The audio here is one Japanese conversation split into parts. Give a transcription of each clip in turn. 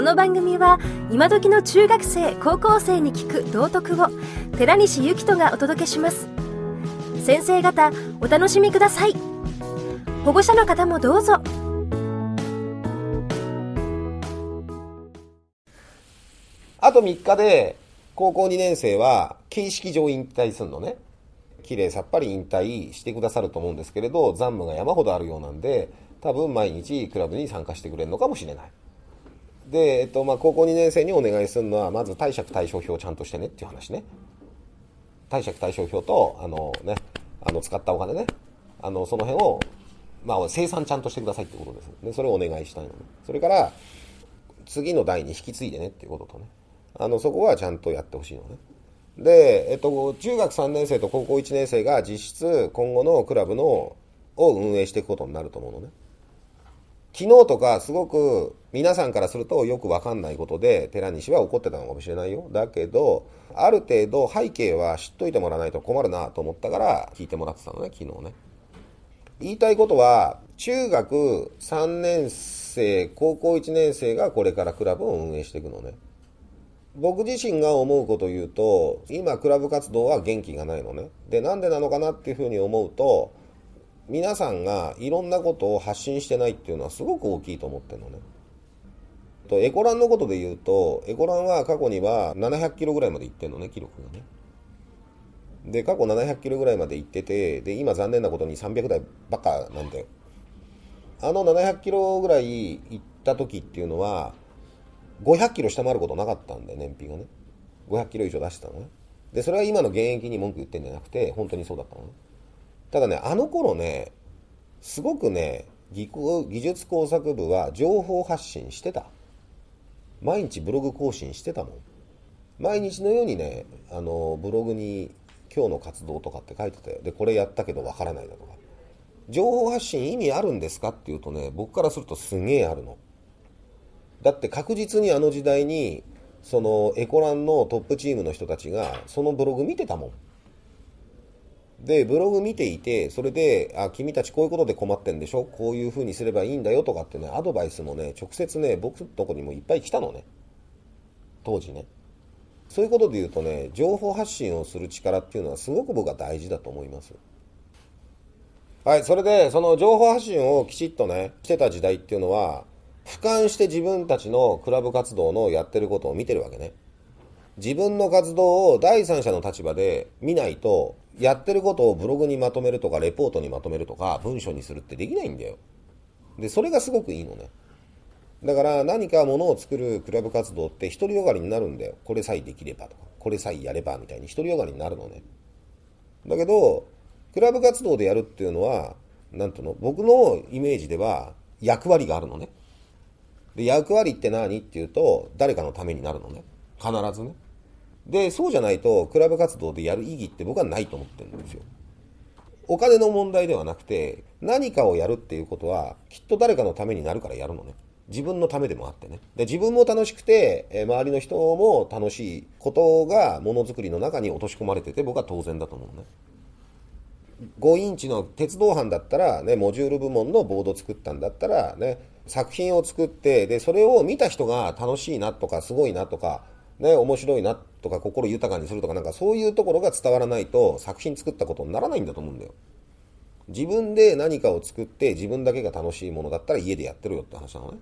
この番組は今時の中学生高校生に聞く道徳を寺西幸人がお届けします。先生方お楽しみください。保護者の方もどうぞ。あと3日で高校2年生は形式上引退するのね。綺麗さっぱり引退してくださると思うんですけれど残務が山ほどあるようなんで多分毎日クラブに参加してくれるのかもしれない。で、えっとまあ、高校2年生にお願いするのはまず貸借対照表をちゃんとしてねっていう話ね。貸借対照表とあの、ね、あの使ったお金ね。あのその辺を、まあ、生産ちゃんとしてくださいってことです。でそれをお願いしたいのね。それから次の代に引き継いでねっていうこととね。あのそこはちゃんとやってほしいのね。で、えっと、中学3年生と高校1年生が実質今後のクラブのを運営していくことになると思うのね。昨日とかすごく皆さんからするとよくわかんないことで寺西は怒ってたのかもしれないよ。だけど、ある程度背景は知っといてもらわないと困るなと思ったから聞いてもらってたのね、昨日ね。言いたいことは、中学3年生、高校1年生がこれからクラブを運営していくのね。僕自身が思うことを言うと、今クラブ活動は元気がないのね。で、なんでなのかなっていうふうに思うと、皆さんがいろんなことを発信してないっていうのはすごく大きいと思ってるのね。と、エコランのことで言うと、エコランは過去には700キロぐらいまで行ってんのね、記録がね。で、過去700キロぐらいまで行ってて、で、今残念なことに300台ばっかなんだよ。あの700キロぐらい行った時っていうのは、500キロ下回ることなかったんだよ、燃費がね。500キロ以上出してたのね。で、それは今の現役に文句言ってんじゃなくて、本当にそうだったのね。ただね、あの頃ね、すごくね、技術工作部は情報発信してた。毎日ブログ更新してたもん。毎日のようにね、あの、ブログに今日の活動とかって書いてたよ。で、これやったけどわからないだとか。情報発信意味あるんですかっていうとね、僕からするとすげえあるの。だって確実にあの時代にそのエコランのトップチームの人たちがそのブログ見てたもん。で、ブログ見ていて、それで、あ、君たちこういうことで困ってんでしょ？こういう風にすればいいんだよとかってね、アドバイスもね、直接ね、僕のとこにもいっぱい来たのね。当時ね。そういうことで言うとね、情報発信をする力っていうのはすごく僕は大事だと思います。はい、それで、その情報発信をきちっとね、してた時代っていうのは、俯瞰して自分たちのクラブ活動のやってることを見てるわけね。自分の活動を第三者の立場で見ないと、やってることをブログにまとめるとか、レポートにまとめるとか、文章にするってできないんだよ。で、それがすごくいいのね。だから何かものを作るクラブ活動って独りよがりになるんだよ。これさえできればとか、これさえやればみたいに独りよがりになるのね。だけど、クラブ活動でやるっていうのは、なんとの、僕のイメージでは役割があるのね。で、役割って何？っていうと、誰かのためになるのね。必ずね。で、そうじゃないと、クラブ活動でやる意義って僕はないと思ってるんですよ。お金の問題ではなくて、何かをやるっていうことは、きっと誰かのためになるからやるのね。自分のためでもあってね。で自分も楽しくて、え周りの人も楽しいことがものづくりの中に落とし込まれてて、僕は当然だと思うね。5インチの鉄道班だったら、ね、モジュール部門のボード作ったんだったら、ね、作品を作って、で、それを見た人が楽しいなとか、すごいなとか、ね、面白いなっとか、心豊かにするとか、なんかそういうところが伝わらないと、作品作ったことにならないんだと思うんだよ。自分で何かを作って、自分だけが楽しいものだったら家でやってるよって話なのね。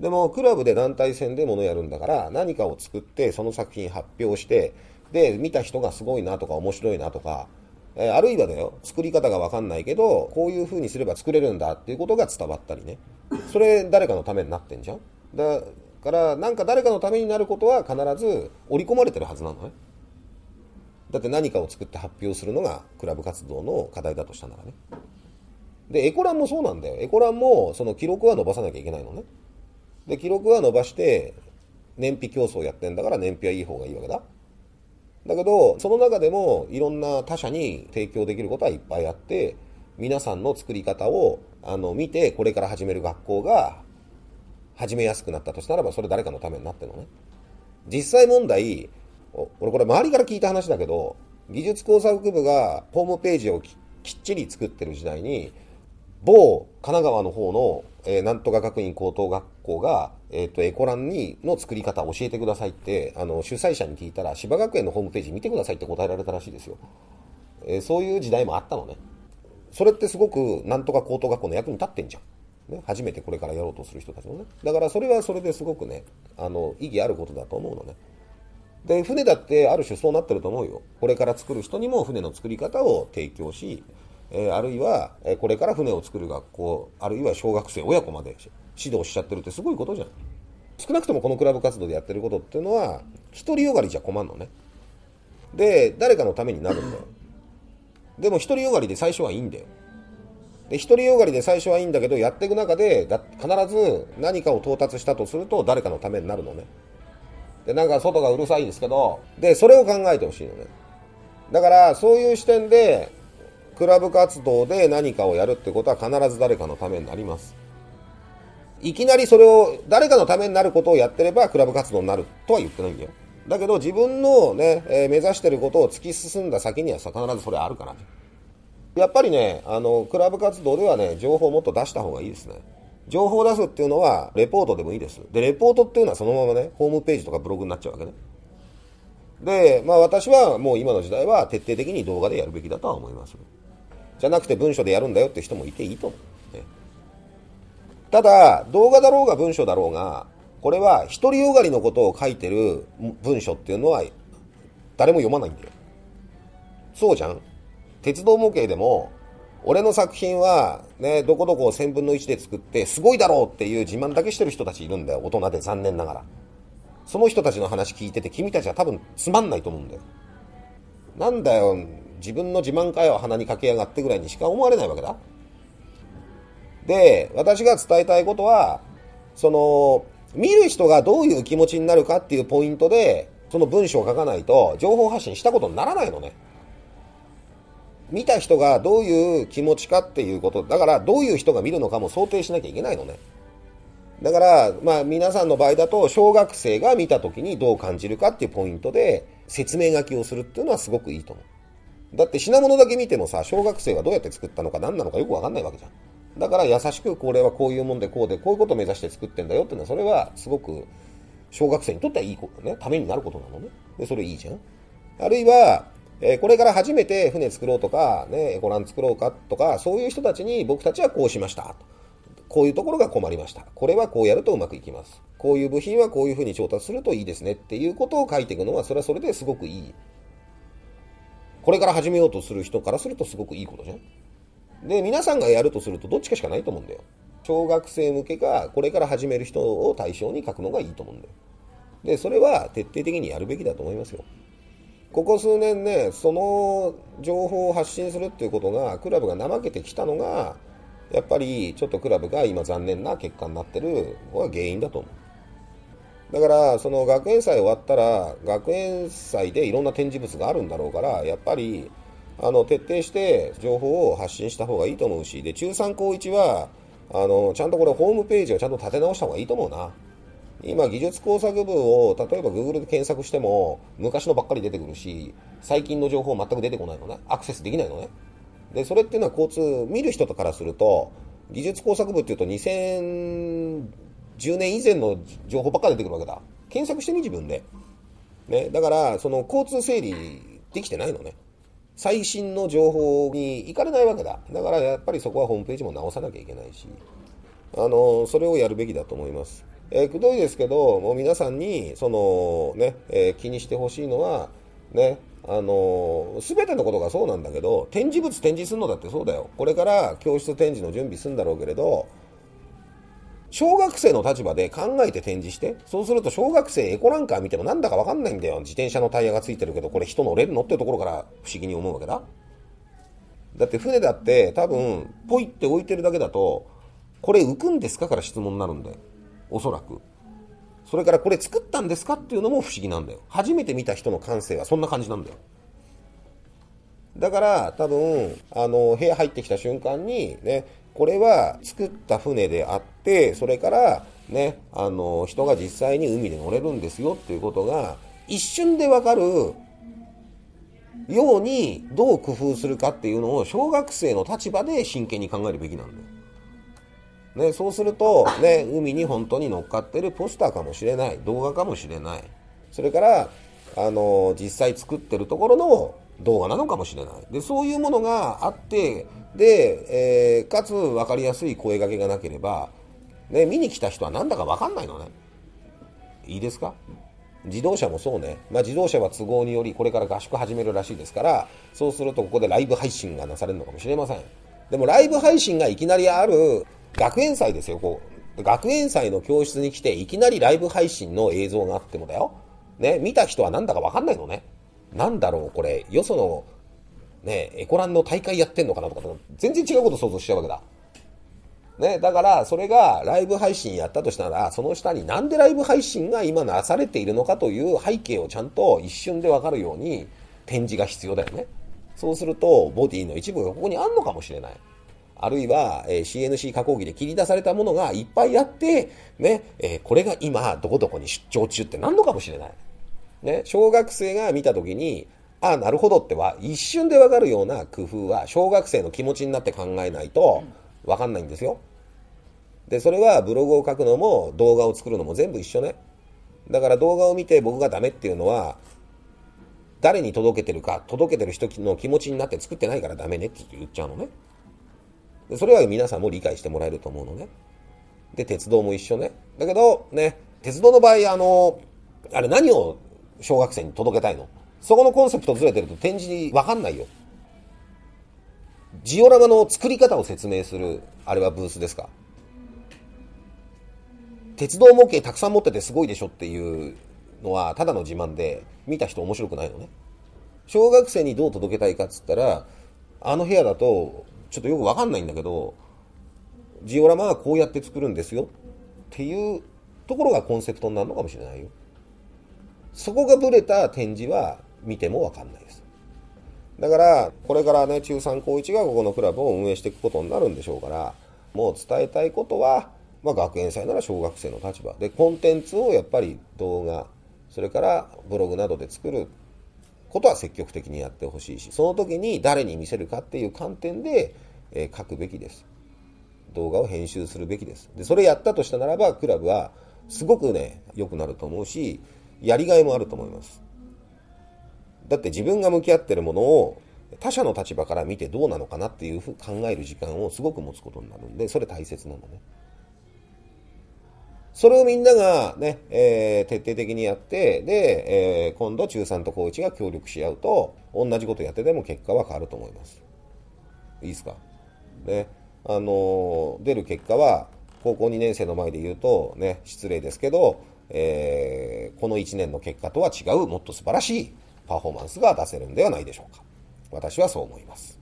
でも、クラブで団体戦でものやるんだから、何かを作って、その作品発表して、で、見た人がすごいなとか、面白いなとか、えあるいはだよ、作り方がわかんないけど、こういう風にすれば作れるんだっていうことが伝わったりね。それ誰かのためになってんじゃんだから、なんか誰かのためになることは必ず織り込まれてるはずなのね。だって何かを作って発表するのがクラブ活動の課題だとしたならね。で、エコランもそうなんだよ。エコランもその記録は伸ばさなきゃいけないのね。で、記録は伸ばして、燃費競争やってんだから燃費はいい方がいいわけだ。だけど、その中でもいろんな他者に提供できることはいっぱいあって、皆さんの作り方をあの見て、これから始める学校が始めやすくなったとしたらば、それ誰かのためになってるのね。実際問題、俺これ周りから聞いた話だけど、技術工作部がホームページをきっちり作ってる時代に、某神奈川の方の、えー、なんとか学院高等学校がえっ、と、エコランに、の作り方を教えてくださいって、あの、主催者に聞いたら、芝学園のホームページ見てくださいって答えられたらしいですよ。えー、そういう時代もあったのね。それってすごく、なんとか高等学校の役に立ってんじゃん。ね、初めてこれからやろうとする人たちのね。だからそれはそれですごくね、あの、意義あることだと思うのね。で、船だってある種そうなってると思うよ。これから作る人にも船の作り方を提供し、えー、あるいは、え、これから船を作る学校、あるいは小学生、親子まで指導しちゃってるってすごいことじゃん。少なくともこのクラブ活動でやってることっていうのは、独りよがりじゃ困るのね。で、誰かのためになるんだよ。でも独りよがりで最初はいいんだよ。で、独りよがりで最初はいいんだけど、やっていく中で、だ必ず何かを到達したとすると、誰かのためになるのね。で、なんか外がうるさいですけど、で、それを考えてほしいのね。だから、そういう視点で、クラブ活動で何かをやるってことは必ず誰かのためになります。いきなりそれを誰かのためになることをやってればクラブ活動になるとは言ってないんだよ。だけど自分のね、えー、目指してることを突き進んだ先には必ずそれあるからね。やっぱりね、あの、クラブ活動ではね、情報をもっと出した方がいいですね。情報を出すっていうのは、レポートでもいいです。で、レポートっていうのはそのままね、ホームページとかブログになっちゃうわけね。で、まあ私はもう今の時代は徹底的に動画でやるべきだとは思います。じゃなくて文章でやるんだよって人もいていいと思う。ね、ただ、動画だろうが文章だろうが、これは独りよがりのことを書いてる文章っていうのは誰も読まないんだよ。そうじゃん鉄道模型でも、俺の作品は、ね、どこどこを1000分の1で作って、すごいだろうっていう自慢だけしてる人たちいるんだよ。大人で残念ながら。その人たちの話聞いてて、君たちは多分つまんないと思うんだよ。なんだよ、自分の自慢会を鼻にかけやがってぐらいにしか思われないわけだ。で、私が伝えたいことは、その、見る人がどういう気持ちになるかっていうポイントで、その文章を書かないと、情報発信したことにならないのね。見た人がどういう気持ちかっていうこと、だからどういう人が見るのかも想定しなきゃいけないのね。だから、まあ皆さんの場合だと、小学生が見た時にどう感じるかっていうポイントで説明書きをするっていうのはすごくいいと思う。だって品物だけ見てもさ、小学生がどうやって作ったのか何なのかよくわかんないわけじゃん。だから優しくこれはこういうもんでこうでこういうことを目指して作ってんだよっていうのはそれはすごく小学生にとってはいいことね、ためになることなのね。で、それいいじゃん。あるいは、えー、これから初めて船作ろうとか、ね、エコラン作ろうかとか、そういう人たちに僕たちはこうしました。こういうところが困りました。これはこうやるとうまくいきます。こういう部品はこういうふうに調達するといいですねっていうことを書いていくのは、それはそれですごくいいこれから始めようとする人からするとすごくいいことじゃん。で、皆さんがやるとするとどっちかしかないと思うんだよ。小学生向けがこれから始める人を対象に書くのがいいと思うんだよ。で、それは徹底的にやるべきだと思いますよ。ここ数年ね、その情報を発信するっていうことが、クラブが怠けてきたのが、やっぱりちょっとクラブが今残念な結果になってるのが原因だと思う。だから、その学園祭終わったら、学園祭でいろんな展示物があるんだろうから、やっぱり、あの、徹底して情報を発信した方がいいと思うし、で、中3高1は、あの、ちゃんとこれホームページをちゃんと立て直した方がいいと思うな。今、技術工作部を、例えば Google で検索しても、昔のばっかり出てくるし、最近の情報全く出てこないのね。アクセスできないのね。で、それっていうのは交通、見る人からすると、技術工作部っていうと2010年以前の情報ばっかり出てくるわけだ。検索してみ、自分で。ね。だから、その交通整理できてないのね。最新の情報に行かれないわけだ。だからやっぱりそこはホームページも直さなきゃいけないし、あの、それをやるべきだと思います。えー、くどいですけど、もう皆さんに、その、ね、えー、気にしてほしいのは、ね、あのすべてのことがそうなんだけど、展示物展示するのだってそうだよ。これから教室展示の準備するんだろうけれど、小学生の立場で考えて展示して、そうすると小学生エコランカー見てもなんだかわかんないんだよ。自転車のタイヤがついてるけど、これ人乗れるのってところから不思議に思うわけだ。だって船だって多分、ポイって置いてるだけだと、これ浮くんですか？から質問になるんだよ。おそらく。それからこれ作ったんですかっていうのも不思議なんだよ。初めて見た人の感性はそんな感じなんだよ。だから多分、あの、部屋入ってきた瞬間にね、これは作った船であって、それからね、あの、人が実際に海で乗れるんですよっていうことが、一瞬でわかるようにどう工夫するかっていうのを小学生の立場で真剣に考えるべきなんだよ。ね、そうすると、ね、海に本当に乗っかってるポスターかもしれない動画かもしれない。それからあの実際作ってるところの動画なのかもしれない。でそういうものがあってで、えー、かつ分かりやすい声掛けがなければ、ね、見に来た人はなんだか分かんないのね。いいですか？自動車もそうね、まあ、自動車は都合によりこれから合宿始めるらしいですからそうするとここでライブ配信がなされるのかもしれません。でもライブ配信がいきなりある学園祭ですよ、こう。学園祭の教室に来て、いきなりライブ配信の映像があってもだよ。ね、見た人はなんだかわかんないのね。なんだろう、これ、よその、ね、エコランの大会やってんのかなとか、全然違うこと想像しちゃうわけだ。ね、だから、それがライブ配信やったとしたら、その下になんでライブ配信が今なされているのかという背景をちゃんと一瞬でわかるように展示が必要だよね。そうすると、ボディの一部がここにあんのかもしれない。あるいは、え、CNC 加工機で切り出されたものがいっぱいあって、ね、え、これが今、どこどこに出張中って何のかもしれない。ね、小学生が見たときに、ああ、なるほどっては、一瞬でわかるような工夫は、小学生の気持ちになって考えないと、わかんないんですよ。で、それはブログを書くのも、動画を作るのも全部一緒ね。だから動画を見て僕がダメっていうのは、誰に届けてるか、届けてる人の気持ちになって作ってないからダメねって言っちゃうのね。でそれは皆さんも理解してもらえると思うのね。で、鉄道も一緒ね。だけど、ね、鉄道の場合、あの、あれ何を小学生に届けたいの？そこのコンセプトずれてると展示わかんないよ。ジオラマの作り方を説明する、あれはブースですか？鉄道模型たくさん持っててすごいでしょっていうのはただの自慢で見た人面白くないのね。小学生にどう届けたいかっつったら、あの部屋だとちょっとよくわかんないんだけど、ジオラマはこうやって作るんですよっていうところがコンセプトになるのかもしれないよ。そこがブレた展示は見てもわかんないです。だから、これからね、中3高1がここのクラブを運営していくことになるんでしょうから、もう伝えたいことは、まあ、学園祭なら小学生の立場で、コンテンツをやっぱり動画、それからブログなどで作ることは積極的にやってほしいし、その時に誰に見せるかっていう観点で、えー、書くべきです。動画を編集するべきです。で、それやったとしたならば、クラブはすごくね、良くなると思うし、やりがいもあると思います。だって自分が向き合ってるものを他者の立場から見てどうなのかなっていうふう考える時間をすごく持つことになるんで、それ大切なのね。それをみんながね、えー、徹底的にやって、で、えー、今度中3と高1が協力し合うと、同じことやってても結果は変わると思います。いいですか？ね。あのー、出る結果は、高校2年生の前で言うと、ね、失礼ですけど、えー、この1年の結果とは違う、もっと素晴らしいパフォーマンスが出せるんではないでしょうか。私はそう思います。